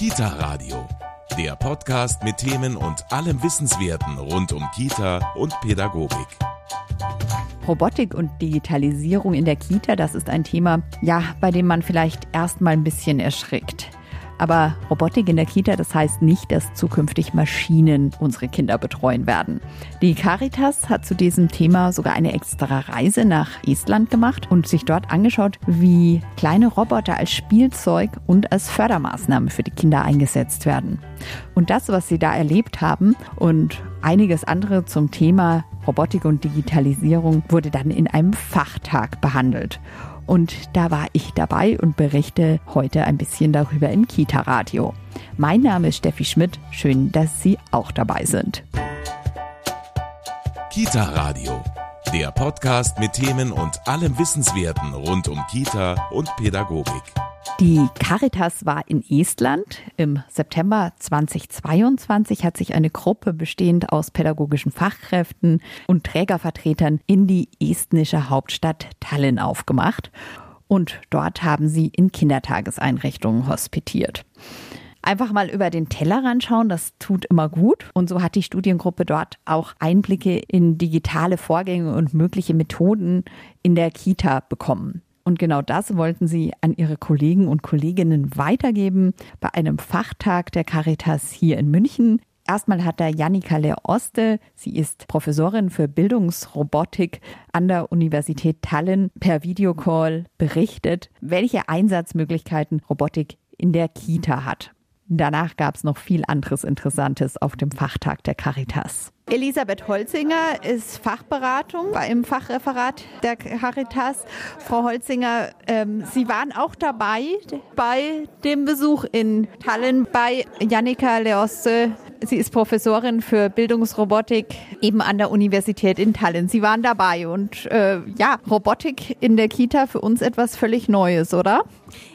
Kita Radio, der Podcast mit Themen und allem Wissenswerten rund um Kita und Pädagogik. Robotik und Digitalisierung in der Kita, das ist ein Thema, ja, bei dem man vielleicht erstmal ein bisschen erschrickt. Aber Robotik in der Kita, das heißt nicht, dass zukünftig Maschinen unsere Kinder betreuen werden. Die Caritas hat zu diesem Thema sogar eine extra Reise nach Estland gemacht und sich dort angeschaut, wie kleine Roboter als Spielzeug und als Fördermaßnahme für die Kinder eingesetzt werden. Und das, was sie da erlebt haben und einiges andere zum Thema Robotik und Digitalisierung wurde dann in einem Fachtag behandelt. Und da war ich dabei und berichte heute ein bisschen darüber im Kita-Radio. Mein Name ist Steffi Schmidt. Schön, dass Sie auch dabei sind. Kita-Radio, der Podcast mit Themen und allem Wissenswerten rund um Kita und Pädagogik. Die Caritas war in Estland. Im September 2022 hat sich eine Gruppe bestehend aus pädagogischen Fachkräften und Trägervertretern in die estnische Hauptstadt Tallinn aufgemacht. Und dort haben sie in Kindertageseinrichtungen hospitiert. Einfach mal über den Tellerrand schauen, das tut immer gut. Und so hat die Studiengruppe dort auch Einblicke in digitale Vorgänge und mögliche Methoden in der Kita bekommen. Und genau das wollten sie an ihre Kollegen und Kolleginnen weitergeben bei einem Fachtag der Caritas hier in München. Erstmal hat da Janika Leoste, sie ist Professorin für Bildungsrobotik an der Universität Tallinn, per Videocall berichtet, welche Einsatzmöglichkeiten Robotik in der Kita hat. Danach gab es noch viel anderes Interessantes auf dem Fachtag der Caritas. Elisabeth Holzinger ist Fachberatung im Fachreferat der Caritas. Frau Holzinger, ähm, Sie waren auch dabei bei dem Besuch in Tallinn bei Janika Leoste. Sie ist Professorin für Bildungsrobotik eben an der Universität in Tallinn. Sie waren dabei und äh, ja, Robotik in der Kita für uns etwas völlig Neues, oder?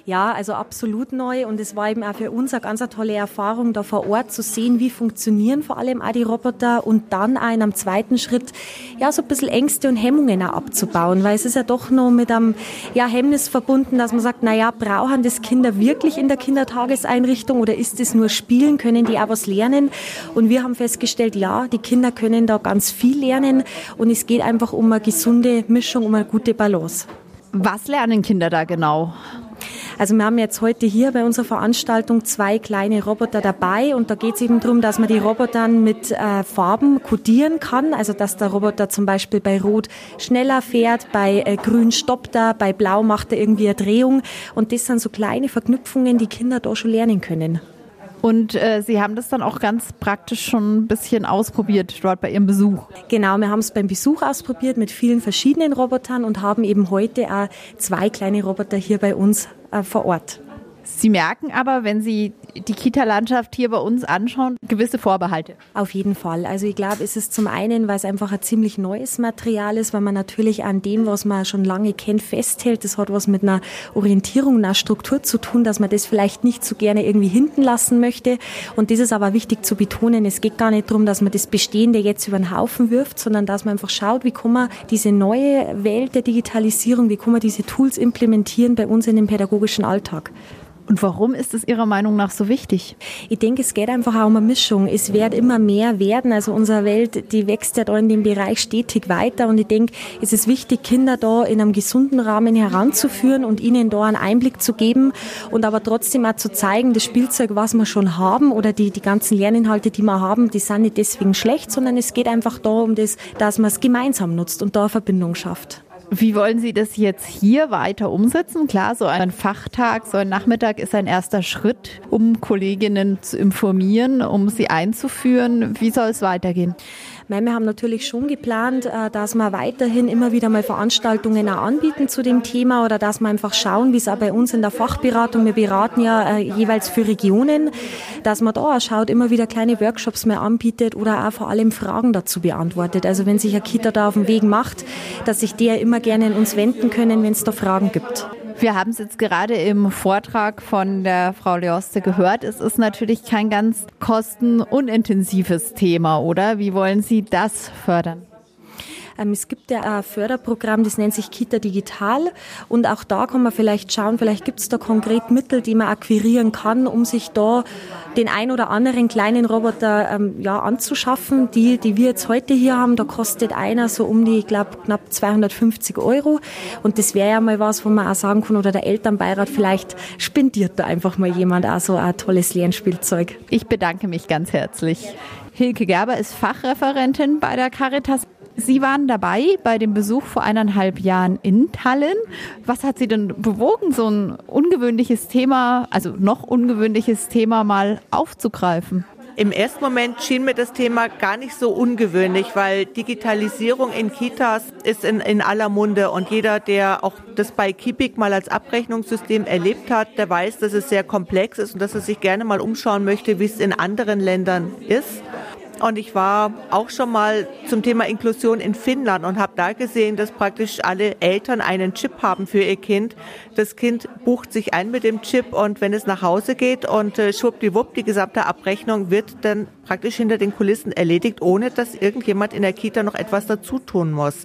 Ja, also absolut neu und es war eben auch für uns eine ganz tolle Erfahrung, da vor Ort zu sehen, wie funktionieren vor allem auch die Roboter und dann auch in einem zweiten Schritt ja so ein bisschen Ängste und Hemmungen auch abzubauen, weil es ist ja doch noch mit einem ja, Hemmnis verbunden, dass man sagt, naja, brauchen das Kinder wirklich in der Kindertageseinrichtung oder ist es nur Spielen, können die auch was lernen? Und wir haben festgestellt, ja, die Kinder können da ganz viel lernen und es geht einfach um eine gesunde Mischung, um eine gute Balance. Was lernen Kinder da genau? Also wir haben jetzt heute hier bei unserer Veranstaltung zwei kleine Roboter dabei und da geht es eben darum, dass man die Roboter mit äh, Farben kodieren kann. Also dass der Roboter zum Beispiel bei Rot schneller fährt, bei äh, Grün stoppt er, bei Blau macht er irgendwie eine Drehung. Und das sind so kleine Verknüpfungen, die Kinder da schon lernen können. Und äh, Sie haben das dann auch ganz praktisch schon ein bisschen ausprobiert dort bei Ihrem Besuch. Genau, wir haben es beim Besuch ausprobiert mit vielen verschiedenen Robotern und haben eben heute auch zwei kleine Roboter hier bei uns äh, vor Ort. Sie merken aber, wenn Sie die Kita-Landschaft hier bei uns anschauen, gewisse Vorbehalte. Auf jeden Fall. Also ich glaube, es ist zum einen, weil es einfach ein ziemlich neues Material ist, weil man natürlich an dem, was man schon lange kennt, festhält. Das hat was mit einer Orientierung, einer Struktur zu tun, dass man das vielleicht nicht so gerne irgendwie hinten lassen möchte. Und das ist aber wichtig zu betonen. Es geht gar nicht darum, dass man das Bestehende jetzt über den Haufen wirft, sondern dass man einfach schaut, wie kann man diese neue Welt der Digitalisierung, wie kann man diese Tools implementieren bei uns in den pädagogischen Alltag. Und warum ist es Ihrer Meinung nach so wichtig? Ich denke, es geht einfach auch um eine Mischung. Es wird immer mehr werden. Also unsere Welt, die wächst ja da in dem Bereich stetig weiter. Und ich denke, es ist wichtig, Kinder da in einem gesunden Rahmen heranzuführen und ihnen da einen Einblick zu geben und aber trotzdem auch zu zeigen, das Spielzeug, was wir schon haben oder die, die ganzen Lerninhalte, die wir haben, die sind nicht deswegen schlecht, sondern es geht einfach da um das, dass man es gemeinsam nutzt und da eine Verbindung schafft. Wie wollen Sie das jetzt hier weiter umsetzen? Klar, so ein Fachtag, so ein Nachmittag ist ein erster Schritt, um Kolleginnen zu informieren, um sie einzuführen. Wie soll es weitergehen? Wir haben natürlich schon geplant, äh, dass wir weiterhin immer wieder mal Veranstaltungen auch anbieten zu dem Thema oder dass wir einfach schauen, wie es auch bei uns in der Fachberatung, wir beraten ja äh, jeweils für Regionen, dass man da auch schaut, immer wieder kleine Workshops mehr anbietet oder auch vor allem Fragen dazu beantwortet. Also wenn sich ein Kita da auf den Weg macht, dass sich der immer gerne an uns wenden können, wenn es da Fragen gibt. Wir haben es jetzt gerade im Vortrag von der Frau Leoste gehört. Es ist natürlich kein ganz kostenunintensives Thema, oder? Wie wollen Sie das fördern? Ähm, es gibt ja ein Förderprogramm, das nennt sich Kita Digital. Und auch da kann man vielleicht schauen, vielleicht gibt es da konkret Mittel, die man akquirieren kann, um sich da den ein oder anderen kleinen Roboter ähm, ja, anzuschaffen. Die, die wir jetzt heute hier haben, da kostet einer so um die, ich glaube, knapp 250 Euro. Und das wäre ja mal was, wo man auch sagen kann, oder der Elternbeirat vielleicht spendiert da einfach mal jemand auch so ein tolles Lernspielzeug. Ich bedanke mich ganz herzlich. Hilke Gerber ist Fachreferentin bei der Caritas. Sie waren dabei bei dem Besuch vor eineinhalb Jahren in Tallinn. Was hat Sie denn bewogen, so ein ungewöhnliches Thema, also noch ungewöhnliches Thema mal aufzugreifen? Im ersten Moment schien mir das Thema gar nicht so ungewöhnlich, weil Digitalisierung in Kitas ist in, in aller Munde und jeder, der auch das bei Kipik mal als Abrechnungssystem erlebt hat, der weiß, dass es sehr komplex ist und dass er sich gerne mal umschauen möchte, wie es in anderen Ländern ist. Und ich war auch schon mal zum Thema Inklusion in Finnland und habe da gesehen, dass praktisch alle Eltern einen Chip haben für ihr Kind. Das Kind bucht sich ein mit dem Chip und wenn es nach Hause geht und äh, schwuppdiwupp, die gesamte Abrechnung wird dann praktisch hinter den Kulissen erledigt, ohne dass irgendjemand in der Kita noch etwas dazu tun muss.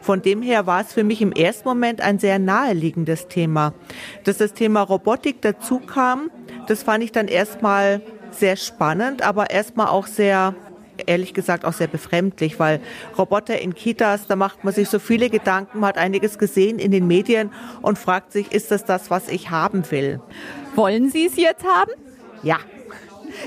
Von dem her war es für mich im ersten Moment ein sehr naheliegendes Thema. Dass das Thema Robotik dazu kam, das fand ich dann erstmal sehr spannend, aber erstmal auch sehr ehrlich gesagt auch sehr befremdlich, weil Roboter in Kitas, da macht man sich so viele Gedanken, man hat einiges gesehen in den Medien und fragt sich, ist das das, was ich haben will? Wollen Sie es jetzt haben? Ja.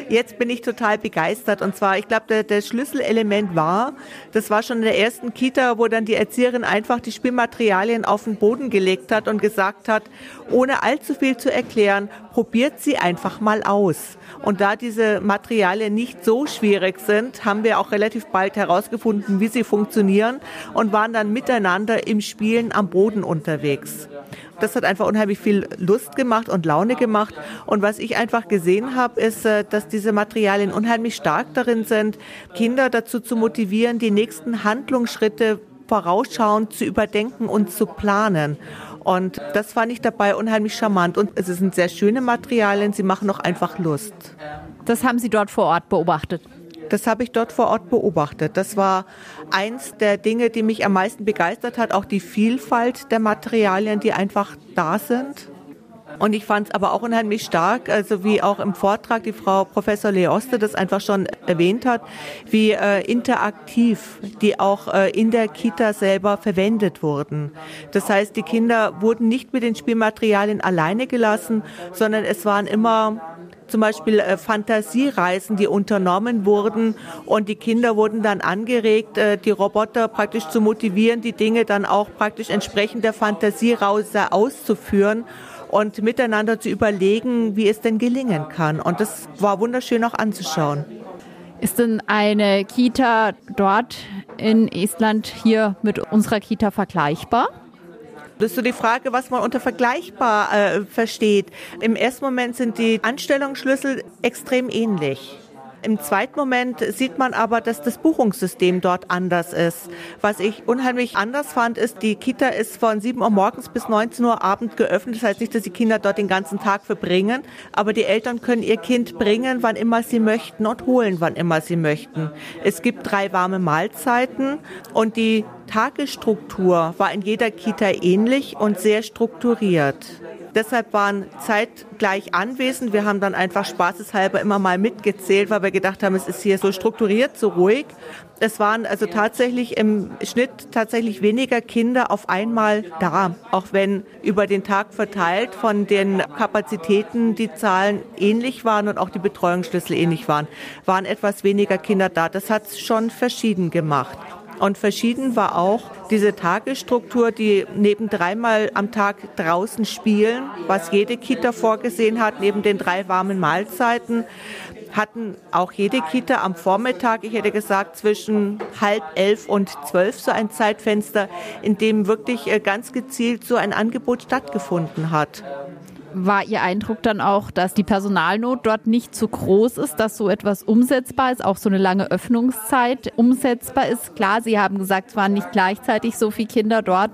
Jetzt bin ich total begeistert. Und zwar, ich glaube, der Schlüsselelement war, das war schon in der ersten Kita, wo dann die Erzieherin einfach die Spielmaterialien auf den Boden gelegt hat und gesagt hat, ohne allzu viel zu erklären, probiert sie einfach mal aus. Und da diese Materialien nicht so schwierig sind, haben wir auch relativ bald herausgefunden, wie sie funktionieren und waren dann miteinander im Spielen am Boden unterwegs. Das hat einfach unheimlich viel Lust gemacht und Laune gemacht. Und was ich einfach gesehen habe, ist, äh, dass diese Materialien unheimlich stark darin sind, Kinder dazu zu motivieren, die nächsten Handlungsschritte vorausschauend zu überdenken und zu planen. Und das fand ich dabei unheimlich charmant. Und es sind sehr schöne Materialien, sie machen auch einfach Lust. Das haben Sie dort vor Ort beobachtet? Das habe ich dort vor Ort beobachtet. Das war eins der Dinge, die mich am meisten begeistert hat, auch die Vielfalt der Materialien, die einfach da sind. Und ich fand es aber auch unheimlich stark, also wie auch im Vortrag die Frau Professor Leoste das einfach schon erwähnt hat, wie äh, interaktiv die auch äh, in der Kita selber verwendet wurden. Das heißt, die Kinder wurden nicht mit den Spielmaterialien alleine gelassen, sondern es waren immer zum Beispiel äh, Fantasiereisen, die unternommen wurden und die Kinder wurden dann angeregt, äh, die Roboter praktisch zu motivieren, die Dinge dann auch praktisch entsprechend der Fantasiereise auszuführen und miteinander zu überlegen, wie es denn gelingen kann. Und das war wunderschön auch anzuschauen. Ist denn eine Kita dort in Estland hier mit unserer Kita vergleichbar? Das ist so die Frage, was man unter vergleichbar äh, versteht. Im ersten Moment sind die Anstellungsschlüssel extrem ähnlich. Im zweiten Moment sieht man aber, dass das Buchungssystem dort anders ist. Was ich unheimlich anders fand, ist, die Kita ist von 7 Uhr morgens bis 19 Uhr abends geöffnet. Das heißt nicht, dass die Kinder dort den ganzen Tag verbringen, aber die Eltern können ihr Kind bringen, wann immer sie möchten und holen, wann immer sie möchten. Es gibt drei warme Mahlzeiten und die Tagesstruktur war in jeder Kita ähnlich und sehr strukturiert. Deshalb waren zeitgleich anwesend. Wir haben dann einfach spaßeshalber immer mal mitgezählt, weil wir gedacht haben, es ist hier so strukturiert, so ruhig. Es waren also tatsächlich im Schnitt tatsächlich weniger Kinder auf einmal da, auch wenn über den Tag verteilt von den Kapazitäten die Zahlen ähnlich waren und auch die Betreuungsschlüssel ähnlich waren, waren etwas weniger Kinder da. Das hat es schon verschieden gemacht. Und verschieden war auch diese Tagesstruktur, die neben dreimal am Tag draußen spielen, was jede Kita vorgesehen hat, neben den drei warmen Mahlzeiten, hatten auch jede Kita am Vormittag, ich hätte gesagt zwischen halb elf und zwölf so ein Zeitfenster, in dem wirklich äh, ganz gezielt so ein Angebot stattgefunden hat war Ihr Eindruck dann auch, dass die Personalnot dort nicht zu groß ist, dass so etwas umsetzbar ist, auch so eine lange Öffnungszeit umsetzbar ist? Klar, Sie haben gesagt, es waren nicht gleichzeitig so viele Kinder dort.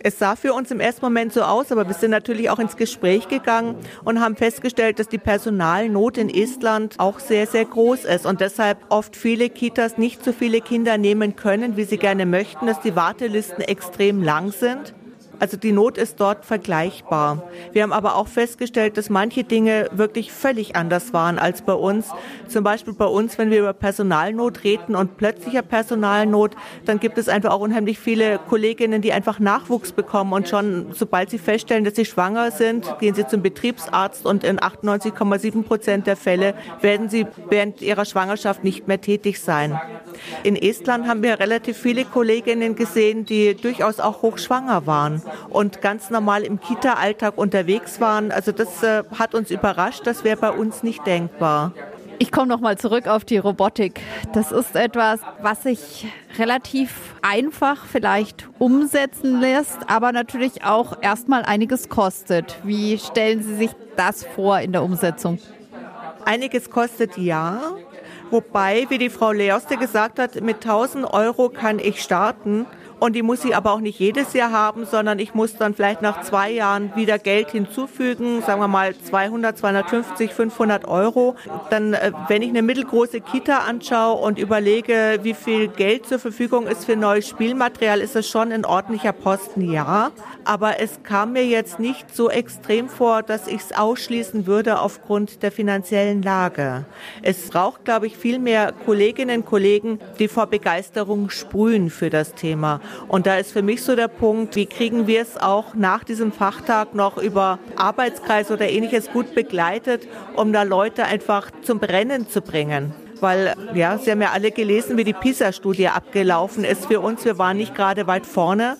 Es sah für uns im ersten Moment so aus, aber wir sind natürlich auch ins Gespräch gegangen und haben festgestellt, dass die Personalnot in Estland auch sehr, sehr groß ist und deshalb oft viele Kitas nicht so viele Kinder nehmen können, wie sie gerne möchten, dass die Wartelisten extrem lang sind. Also die Not ist dort vergleichbar. Wir haben aber auch festgestellt, dass manche Dinge wirklich völlig anders waren als bei uns. Zum Beispiel bei uns, wenn wir über Personalnot reden und plötzlicher Personalnot, dann gibt es einfach auch unheimlich viele Kolleginnen, die einfach Nachwuchs bekommen und schon, sobald sie feststellen, dass sie schwanger sind, gehen sie zum Betriebsarzt und in 98,7 Prozent der Fälle werden sie während ihrer Schwangerschaft nicht mehr tätig sein. In Estland haben wir relativ viele Kolleginnen gesehen, die durchaus auch hochschwanger waren und ganz normal im Kita-Alltag unterwegs waren. Also das äh, hat uns überrascht, das wäre bei uns nicht denkbar. Ich komme noch mal zurück auf die Robotik. Das ist etwas, was sich relativ einfach vielleicht umsetzen lässt, aber natürlich auch erstmal einiges kostet. Wie stellen Sie sich das vor in der Umsetzung? Einiges kostet ja. Wobei, wie die Frau Leoste gesagt hat, mit 1000 Euro kann ich starten. Und die muss ich aber auch nicht jedes Jahr haben, sondern ich muss dann vielleicht nach zwei Jahren wieder Geld hinzufügen, sagen wir mal 200, 250, 500 Euro. Dann, äh, wenn ich eine mittelgroße Kita anschaue und überlege, wie viel Geld zur Verfügung ist für neues Spielmaterial, ist es schon ein ordentlicher Posten, ja. Aber es kam mir jetzt nicht so extrem vor, dass ich es ausschließen würde aufgrund der finanziellen Lage. Es braucht, glaube ich, viel mehr Kolleginnen und Kollegen, die vor Begeisterung sprühen für das Thema. Und da ist für mich so der Punkt, wie kriegen wir es auch nach diesem Fachtag noch über Arbeitskreis oder ähnliches gut begleitet, um da Leute einfach zum Brennen zu bringen weil ja, Sie haben ja alle gelesen, wie die PISA-Studie abgelaufen ist für uns. Wir waren nicht gerade weit vorne.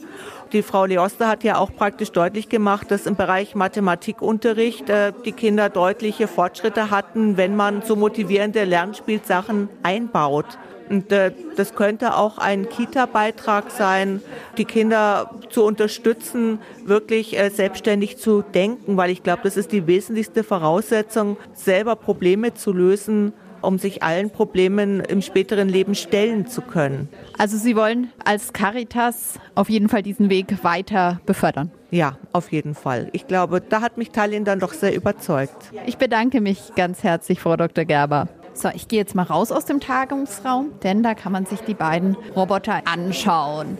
Die Frau Leoster hat ja auch praktisch deutlich gemacht, dass im Bereich Mathematikunterricht äh, die Kinder deutliche Fortschritte hatten, wenn man so motivierende Lernspielsachen einbaut. Und äh, das könnte auch ein Kita-Beitrag sein, die Kinder zu unterstützen, wirklich äh, selbstständig zu denken, weil ich glaube, das ist die wesentlichste Voraussetzung, selber Probleme zu lösen, um sich allen Problemen im späteren Leben stellen zu können. Also Sie wollen als Caritas auf jeden Fall diesen Weg weiter befördern. Ja, auf jeden Fall. Ich glaube, da hat mich Tallinn dann doch sehr überzeugt. Ich bedanke mich ganz herzlich, Frau Dr. Gerber. So, ich gehe jetzt mal raus aus dem Tagungsraum, denn da kann man sich die beiden Roboter anschauen.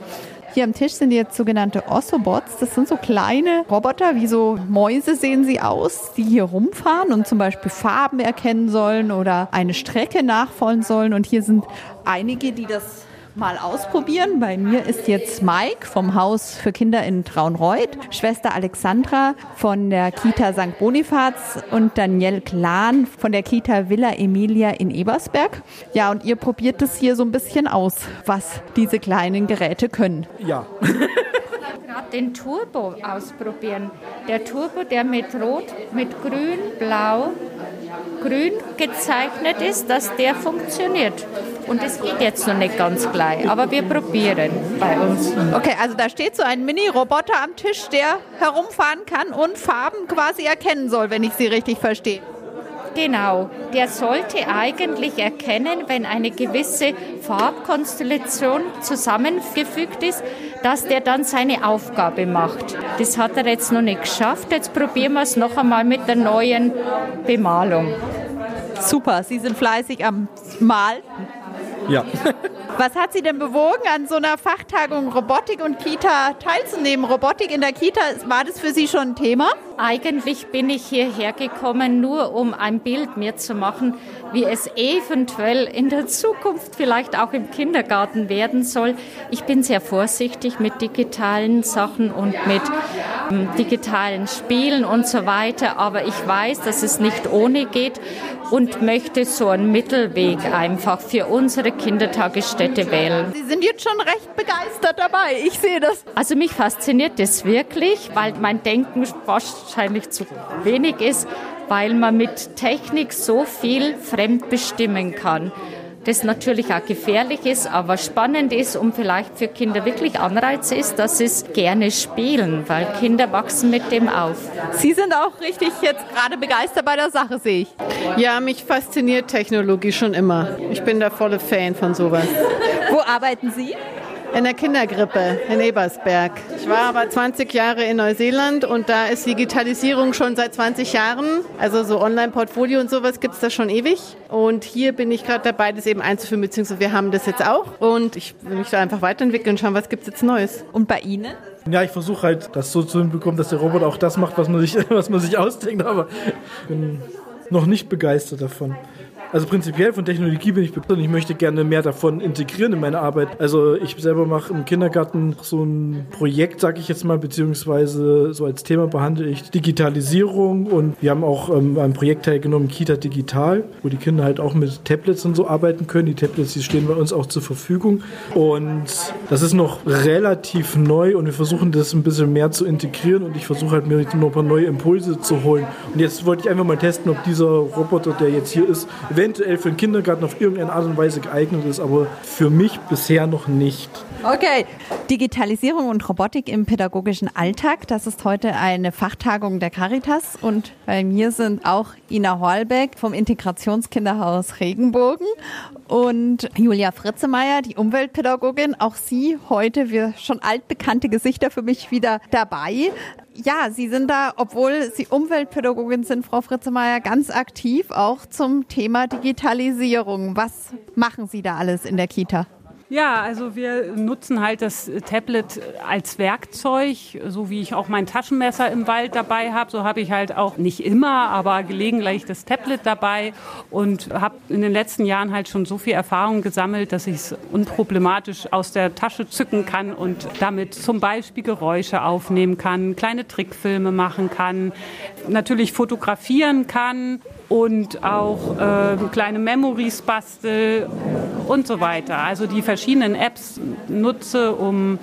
Hier am Tisch sind jetzt sogenannte Ossobots. Das sind so kleine Roboter, wie so Mäuse sehen sie aus, die hier rumfahren und zum Beispiel Farben erkennen sollen oder eine Strecke nachfolgen sollen. Und hier sind einige, die das mal ausprobieren. Bei mir ist jetzt Mike vom Haus für Kinder in Traunreuth, Schwester Alexandra von der Kita St. Bonifaz und Danielle Klan von der Kita Villa Emilia in Ebersberg. Ja, und ihr probiert es hier so ein bisschen aus, was diese kleinen Geräte können. Ja. gerade den Turbo ausprobieren. Der Turbo, der mit Rot, mit Grün, Blau, Grün gezeichnet ist, dass der funktioniert. Und es geht jetzt noch nicht ganz gleich, aber wir probieren bei uns. Okay, also da steht so ein Mini-Roboter am Tisch, der herumfahren kann und Farben quasi erkennen soll, wenn ich Sie richtig verstehe. Genau, der sollte eigentlich erkennen, wenn eine gewisse Farbkonstellation zusammengefügt ist, dass der dann seine Aufgabe macht. Das hat er jetzt noch nicht geschafft. Jetzt probieren wir es noch einmal mit der neuen Bemalung. Super, Sie sind fleißig am Malen. Ja. Was hat Sie denn bewogen, an so einer Fachtagung Robotik und Kita teilzunehmen? Robotik in der Kita, war das für Sie schon ein Thema? Eigentlich bin ich hierher gekommen, nur um ein Bild mir zu machen, wie es eventuell in der Zukunft vielleicht auch im Kindergarten werden soll. Ich bin sehr vorsichtig mit digitalen Sachen und mit ähm, digitalen Spielen und so weiter, aber ich weiß, dass es nicht ohne geht und möchte so einen Mittelweg einfach für unsere Kindertagesstätte wählen. Sie sind jetzt schon recht begeistert dabei. Ich sehe das. Also mich fasziniert das wirklich, weil mein Denken wahrscheinlich zu wenig ist, weil man mit Technik so viel fremd bestimmen kann das natürlich auch gefährlich ist, aber spannend ist und vielleicht für Kinder wirklich Anreiz ist, dass sie es gerne spielen, weil Kinder wachsen mit dem auf. Sie sind auch richtig jetzt gerade begeistert bei der Sache, sehe ich. Ja, mich fasziniert Technologie schon immer. Ich bin der volle Fan von sowas. Wo arbeiten Sie? In der Kindergrippe in Ebersberg. Ich war aber 20 Jahre in Neuseeland und da ist Digitalisierung schon seit 20 Jahren. Also so Online-Portfolio und sowas gibt es da schon ewig. Und hier bin ich gerade dabei, das eben einzuführen, beziehungsweise wir haben das jetzt auch. Und ich will mich da einfach weiterentwickeln und schauen, was gibt es jetzt Neues. Und bei Ihnen? Ja, ich versuche halt, das so zu hinbekommen, dass der Roboter auch das macht, was man sich, was man sich ausdenkt, aber ich bin noch nicht begeistert davon. Also prinzipiell von Technologie bin ich begeistert und ich möchte gerne mehr davon integrieren in meine Arbeit. Also ich selber mache im Kindergarten so ein Projekt, sage ich jetzt mal, beziehungsweise so als Thema behandle ich Digitalisierung und wir haben auch ähm, ein Projekt teilgenommen, Kita Digital, wo die Kinder halt auch mit Tablets und so arbeiten können. Die Tablets, die stehen bei uns auch zur Verfügung und das ist noch relativ neu und wir versuchen das ein bisschen mehr zu integrieren und ich versuche halt mir noch ein paar neue Impulse zu holen. Und jetzt wollte ich einfach mal testen, ob dieser Roboter, der jetzt hier ist, eventuell für den Kindergarten auf irgendeine Art und Weise geeignet ist, aber für mich bisher noch nicht. Okay. Digitalisierung und Robotik im pädagogischen Alltag. Das ist heute eine Fachtagung der Caritas und bei mir sind auch Ina Horlbeck vom Integrationskinderhaus Regenbogen und Julia Fritzemeyer, die Umweltpädagogin. Auch Sie heute, wir schon altbekannte Gesichter für mich wieder dabei ja, Sie sind da, obwohl Sie Umweltpädagogin sind, Frau Fritzemeyer, ganz aktiv auch zum Thema Digitalisierung. Was machen Sie da alles in der Kita? Ja, also wir nutzen halt das Tablet als Werkzeug, so wie ich auch mein Taschenmesser im Wald dabei habe. So habe ich halt auch nicht immer, aber gelegentlich das Tablet dabei und habe in den letzten Jahren halt schon so viel Erfahrung gesammelt, dass ich es unproblematisch aus der Tasche zücken kann und damit zum Beispiel Geräusche aufnehmen kann, kleine Trickfilme machen kann, natürlich fotografieren kann und auch äh, kleine Memories bastel und so weiter. Also die verschiedenen Apps nutze, um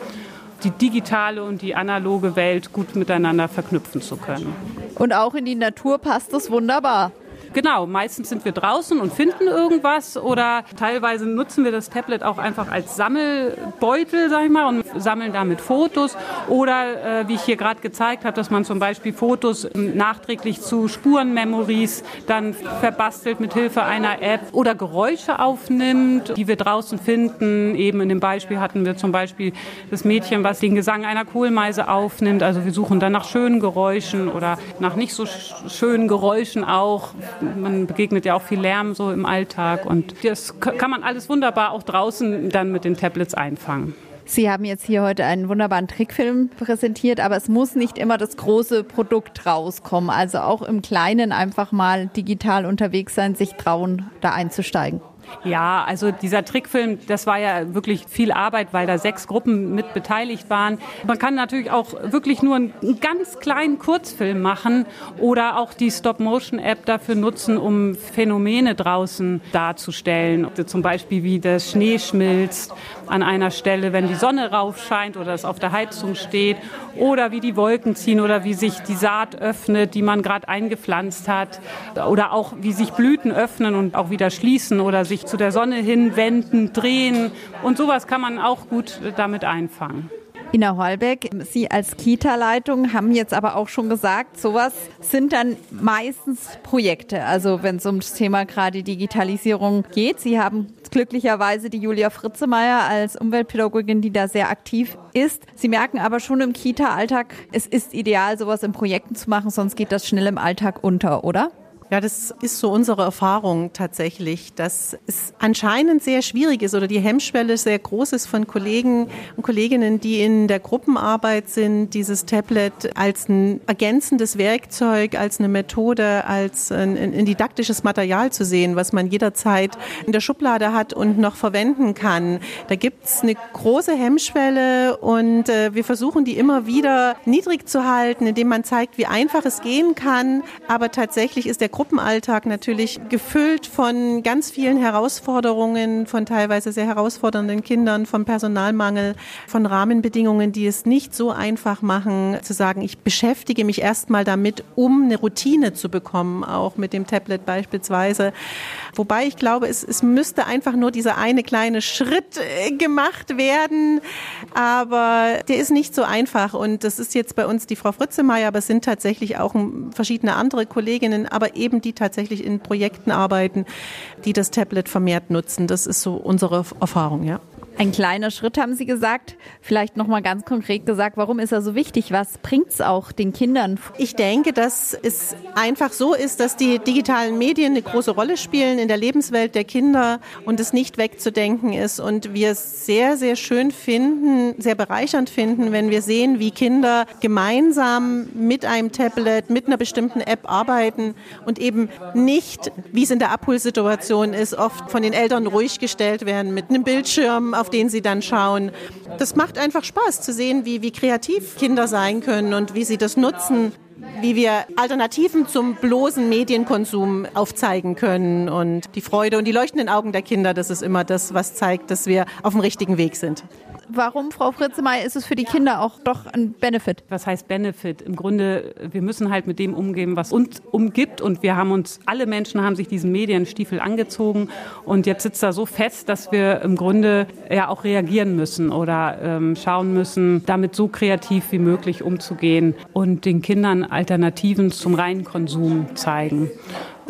die digitale und die analoge Welt gut miteinander verknüpfen zu können. Und auch in die Natur passt es wunderbar. Genau, meistens sind wir draußen und finden irgendwas oder teilweise nutzen wir das Tablet auch einfach als Sammelbeutel, sag ich mal, und sammeln damit Fotos. Oder äh, wie ich hier gerade gezeigt habe, dass man zum Beispiel Fotos nachträglich zu Spurenmemories dann verbastelt mit Hilfe einer App oder Geräusche aufnimmt, die wir draußen finden. Eben in dem Beispiel hatten wir zum Beispiel das Mädchen, was den Gesang einer Kohlmeise aufnimmt. Also wir suchen dann nach schönen Geräuschen oder nach nicht so schönen Geräuschen auch man begegnet ja auch viel Lärm so im Alltag und das kann man alles wunderbar auch draußen dann mit den Tablets einfangen. Sie haben jetzt hier heute einen wunderbaren Trickfilm präsentiert, aber es muss nicht immer das große Produkt rauskommen. Also auch im Kleinen einfach mal digital unterwegs sein, sich trauen, da einzusteigen. Ja, also dieser Trickfilm, das war ja wirklich viel Arbeit, weil da sechs Gruppen mit beteiligt waren. Man kann natürlich auch wirklich nur einen ganz kleinen Kurzfilm machen oder auch die Stop-Motion-App dafür nutzen, um Phänomene draußen darzustellen. Zum Beispiel wie der Schnee schmilzt an einer Stelle, wenn die Sonne raufscheint oder es auf der Heizung steht oder wie die Wolken ziehen oder wie sich die Saat öffnet, die man gerade eingepflanzt hat oder auch wie sich Blüten öffnen und auch wieder schließen oder sich zu der Sonne hinwenden, drehen und sowas kann man auch gut damit einfangen. Ina Holbeck, Sie als Kita-Leitung haben jetzt aber auch schon gesagt, sowas sind dann meistens Projekte. Also wenn es um das Thema gerade Digitalisierung geht. Sie haben glücklicherweise die Julia Fritzemeyer als Umweltpädagogin, die da sehr aktiv ist. Sie merken aber schon im Kita-Alltag, es ist ideal, sowas in Projekten zu machen, sonst geht das schnell im Alltag unter, oder? Ja, das ist so unsere Erfahrung tatsächlich, dass es anscheinend sehr schwierig ist oder die Hemmschwelle sehr groß ist von Kollegen und Kolleginnen, die in der Gruppenarbeit sind, dieses Tablet als ein ergänzendes Werkzeug, als eine Methode, als ein, ein didaktisches Material zu sehen, was man jederzeit in der Schublade hat und noch verwenden kann. Da gibt's eine große Hemmschwelle und äh, wir versuchen die immer wieder niedrig zu halten, indem man zeigt, wie einfach es gehen kann. Aber tatsächlich ist der Gruppenalltag natürlich gefüllt von ganz vielen Herausforderungen, von teilweise sehr herausfordernden Kindern, vom Personalmangel, von Rahmenbedingungen, die es nicht so einfach machen, zu sagen, ich beschäftige mich erstmal damit, um eine Routine zu bekommen, auch mit dem Tablet beispielsweise. Wobei ich glaube, es, es müsste einfach nur dieser eine kleine Schritt äh, gemacht werden, aber der ist nicht so einfach. Und das ist jetzt bei uns die Frau Fritzemeyer, aber es sind tatsächlich auch verschiedene andere Kolleginnen, aber eben eben die tatsächlich in Projekten arbeiten, die das Tablet vermehrt nutzen. Das ist so unsere Erfahrung, ja. Ein kleiner Schritt haben Sie gesagt. Vielleicht noch mal ganz konkret gesagt, warum ist er so wichtig? Was bringt es auch den Kindern? Ich denke, dass es einfach so ist, dass die digitalen Medien eine große Rolle spielen in der Lebenswelt der Kinder und es nicht wegzudenken ist. Und wir es sehr, sehr schön finden, sehr bereichernd finden, wenn wir sehen, wie Kinder gemeinsam mit einem Tablet, mit einer bestimmten App arbeiten und eben nicht, wie es in der Abholsituation ist, oft von den Eltern ruhig gestellt werden mit einem Bildschirm, auf den sie dann schauen. Das macht einfach Spaß zu sehen, wie, wie kreativ Kinder sein können und wie sie das nutzen wie wir Alternativen zum bloßen Medienkonsum aufzeigen können. Und die Freude und die leuchtenden Augen der Kinder, das ist immer das, was zeigt, dass wir auf dem richtigen Weg sind warum, Frau Fritzemeyer, ist es für die Kinder auch doch ein Benefit? Was heißt Benefit? Im Grunde, wir müssen halt mit dem umgehen, was uns umgibt. Und wir haben uns, alle Menschen haben sich diesen Medienstiefel angezogen. Und jetzt sitzt er so fest, dass wir im Grunde ja auch reagieren müssen oder ähm, schauen müssen, damit so kreativ wie möglich umzugehen und den Kindern Alternativen zum reinen Konsum zeigen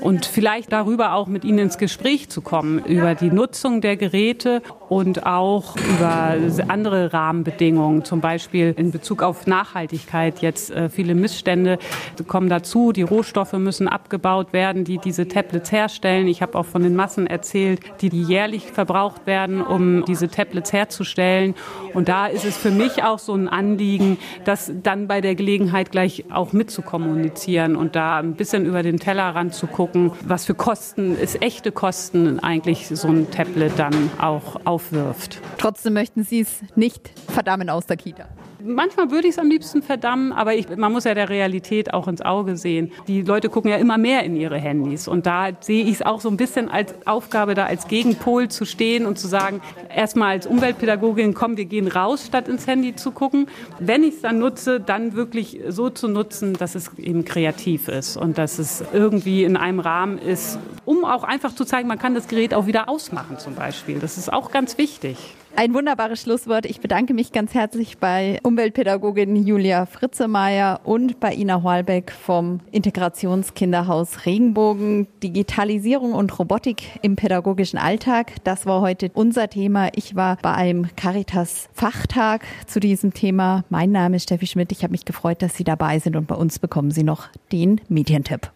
und vielleicht darüber auch mit Ihnen ins Gespräch zu kommen, über die Nutzung der Geräte und auch über andere Rahmenbedingungen, zum Beispiel in Bezug auf Nachhaltigkeit. Jetzt äh, viele Missstände kommen dazu, die Rohstoffe müssen abgebaut werden, die diese Tablets herstellen. Ich habe auch von den Massen erzählt, die, jährlich verbraucht werden, um diese Tablets herzustellen. Und da ist es für mich auch so ein Anliegen, das dann bei der Gelegenheit gleich auch mitzukommunizieren und da ein bisschen über den Tellerrand zu gucken, was für Kosten, ist echte Kosten eigentlich so ein Tablet dann auch aufwirft. Trotzdem möchten Sie es nicht verdammen aus der Kita manchmal würde ich es am liebsten verdammen, aber ich, man muss ja der Realität auch ins Auge sehen. Die Leute gucken ja immer mehr in ihre Handys und da sehe ich es auch so ein bisschen als Aufgabe, da als Gegenpol zu stehen und zu sagen, erstmal als Umweltpädagogin, komm, wir gehen raus, statt ins Handy zu gucken. Wenn ich es dann nutze, dann wirklich so zu nutzen, dass es eben kreativ ist und dass es irgendwie in einem Rahmen ist, um auch einfach zu zeigen, man kann das Gerät auch wieder ausmachen zum Beispiel. Das ist auch ganz wichtig. Ein wunderbares Schlusswort. Ich bedanke mich ganz herzlich bei Umweltpädagogin Julia Fritzemeyer und bei Ina Hoalbeck vom Integrationskinderhaus Regenbogen. Digitalisierung und Robotik im pädagogischen Alltag. Das war heute unser Thema. Ich war bei einem Caritas Fachtag zu diesem Thema. Mein Name ist Steffi Schmidt. Ich habe mich gefreut, dass Sie dabei sind und bei uns bekommen Sie noch den Medientipp.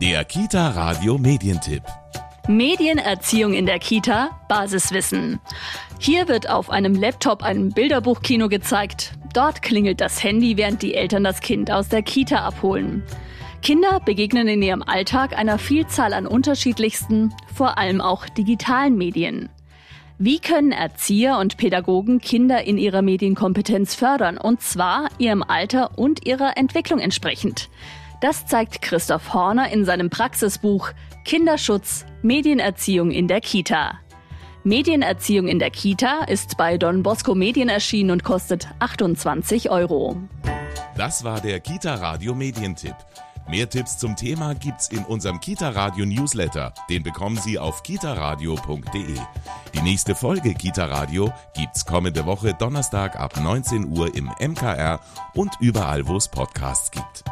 Der Kita Radio Medientipp. Medienerziehung in der Kita, Basiswissen. Hier wird auf einem Laptop ein Bilderbuchkino gezeigt. Dort klingelt das Handy, während die Eltern das Kind aus der Kita abholen. Kinder begegnen in ihrem Alltag einer Vielzahl an unterschiedlichsten, vor allem auch digitalen Medien. Wie können Erzieher und Pädagogen Kinder in ihrer Medienkompetenz fördern, und zwar ihrem Alter und ihrer Entwicklung entsprechend? Das zeigt Christoph Horner in seinem Praxisbuch Kinderschutz, Medienerziehung in der Kita. Medienerziehung in der Kita ist bei Don Bosco Medien erschienen und kostet 28 Euro. Das war der Kita Radio Medientipp. Mehr Tipps zum Thema gibt's in unserem Kita Radio Newsletter. Den bekommen Sie auf kitaradio.de. Die nächste Folge Kita Radio gibt's kommende Woche Donnerstag ab 19 Uhr im MKR und überall, wo es Podcasts gibt.